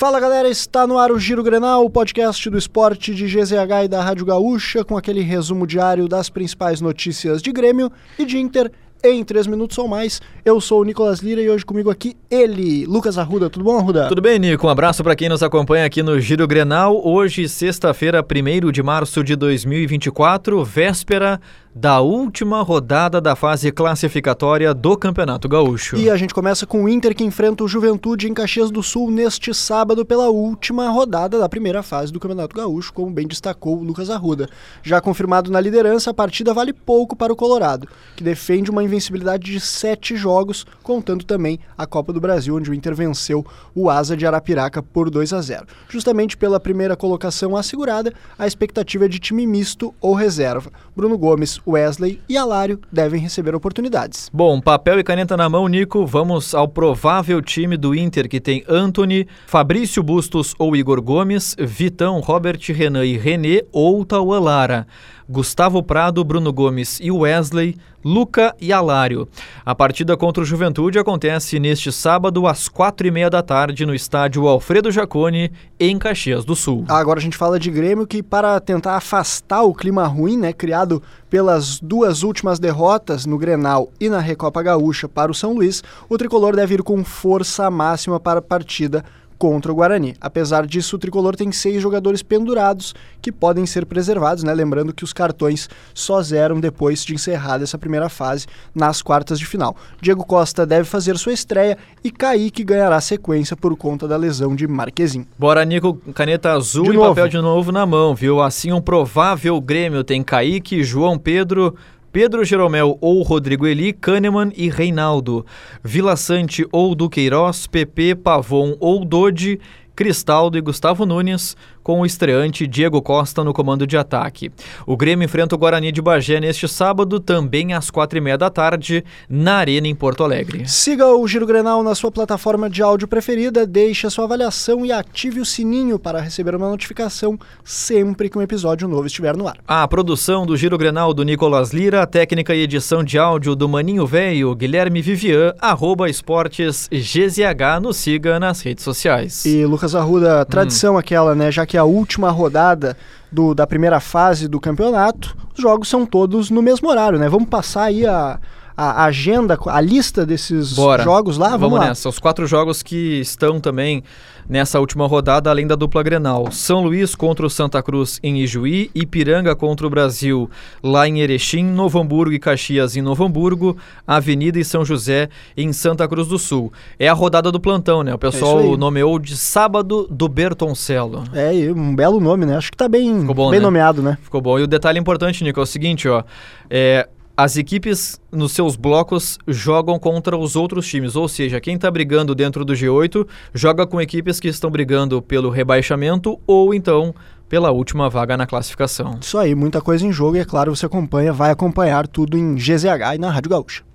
Fala galera, está no ar o Giro Grenal, o podcast do esporte de GZH e da Rádio Gaúcha, com aquele resumo diário das principais notícias de Grêmio e de Inter em 3 minutos ou mais. Eu sou o Nicolas Lira e hoje comigo aqui ele, Lucas Arruda. Tudo bom, Arruda? Tudo bem, Nico. Um abraço para quem nos acompanha aqui no Giro Grenal. Hoje, sexta-feira, 1 de março de 2024, véspera da última rodada da fase classificatória do Campeonato Gaúcho. E a gente começa com o Inter que enfrenta o Juventude em Caxias do Sul neste sábado pela última rodada da primeira fase do Campeonato Gaúcho, como bem destacou o Lucas Arruda. Já confirmado na liderança, a partida vale pouco para o Colorado, que defende uma invencibilidade de sete jogos, contando também a Copa do Brasil, onde o Inter venceu o Asa de Arapiraca por 2 a 0. Justamente pela primeira colocação assegurada, a expectativa é de time misto ou reserva. Bruno Gomes, Wesley e Alário devem receber oportunidades. Bom, papel e caneta na mão, Nico. Vamos ao provável time do Inter que tem Anthony, Fabrício Bustos ou Igor Gomes, Vitão, Robert Renan e René ou Tauan Lara. Gustavo Prado, Bruno Gomes e Wesley, Luca e Alário. A partida contra o Juventude acontece neste sábado às quatro e meia da tarde no estádio Alfredo Jaconi, em Caxias do Sul. Agora a gente fala de Grêmio que para tentar afastar o clima ruim, né, criado pelas duas últimas derrotas no Grenal e na Recopa Gaúcha para o São Luís, o tricolor deve ir com força máxima para a partida contra o Guarani. Apesar disso, o tricolor tem seis jogadores pendurados que podem ser preservados, né? Lembrando que os cartões só zeram depois de encerrada essa primeira fase nas quartas de final. Diego Costa deve fazer sua estreia e Kaique ganhará sequência por conta da lesão de Marquezin. Bora, Nico, caneta azul de e novo. papel de novo na mão, viu? Assim, um provável Grêmio tem Kaique, João Pedro, Pedro Jeromel ou Rodrigo Eli, Kahneman e Reinaldo. Vila Sante ou Duqueiroz, PP, Pavon ou Dodi, Cristaldo e Gustavo Nunes, com o estreante Diego Costa no comando de ataque. O Grêmio enfrenta o Guarani de Bagé neste sábado, também às quatro e meia da tarde, na Arena em Porto Alegre. Siga o Giro Grenal na sua plataforma de áudio preferida, deixe a sua avaliação e ative o sininho para receber uma notificação sempre que um episódio novo estiver no ar. A produção do Giro Grenal do Nicolas Lira, técnica e edição de áudio do Maninho Velho, Guilherme Vivian, arroba esportes GZH, nos siga nas redes sociais. E Lucas Arruda, tradição hum. aquela, né, já que a última rodada do, da primeira fase do campeonato, os jogos são todos no mesmo horário, né? Vamos passar aí a, a agenda, a lista desses Bora. jogos lá? Vamos, Vamos lá. nessa. Os quatro jogos que estão também nessa última rodada, além da dupla Grenal. São Luís contra o Santa Cruz em Ijuí, Ipiranga contra o Brasil lá em Erechim, Novo Hamburgo e Caxias em Novo Hamburgo, Avenida e São José em Santa Cruz do Sul. É a rodada do plantão, né? O pessoal é nomeou de Sábado do Bertoncello. É, um belo nome, né? Acho que tá bem, bom, bem né? nomeado, né? Ficou bom. E o detalhe importante, Nico, é o seguinte, ó. É, as equipes nos seus blocos jogam contra os outros times, ou seja, quem está brigando dentro do G8 joga com equipes que estão brigando pelo rebaixamento ou então pela última vaga na classificação. Isso aí, muita coisa em jogo e é claro, você acompanha, vai acompanhar tudo em GZH e na Rádio Gaúcha.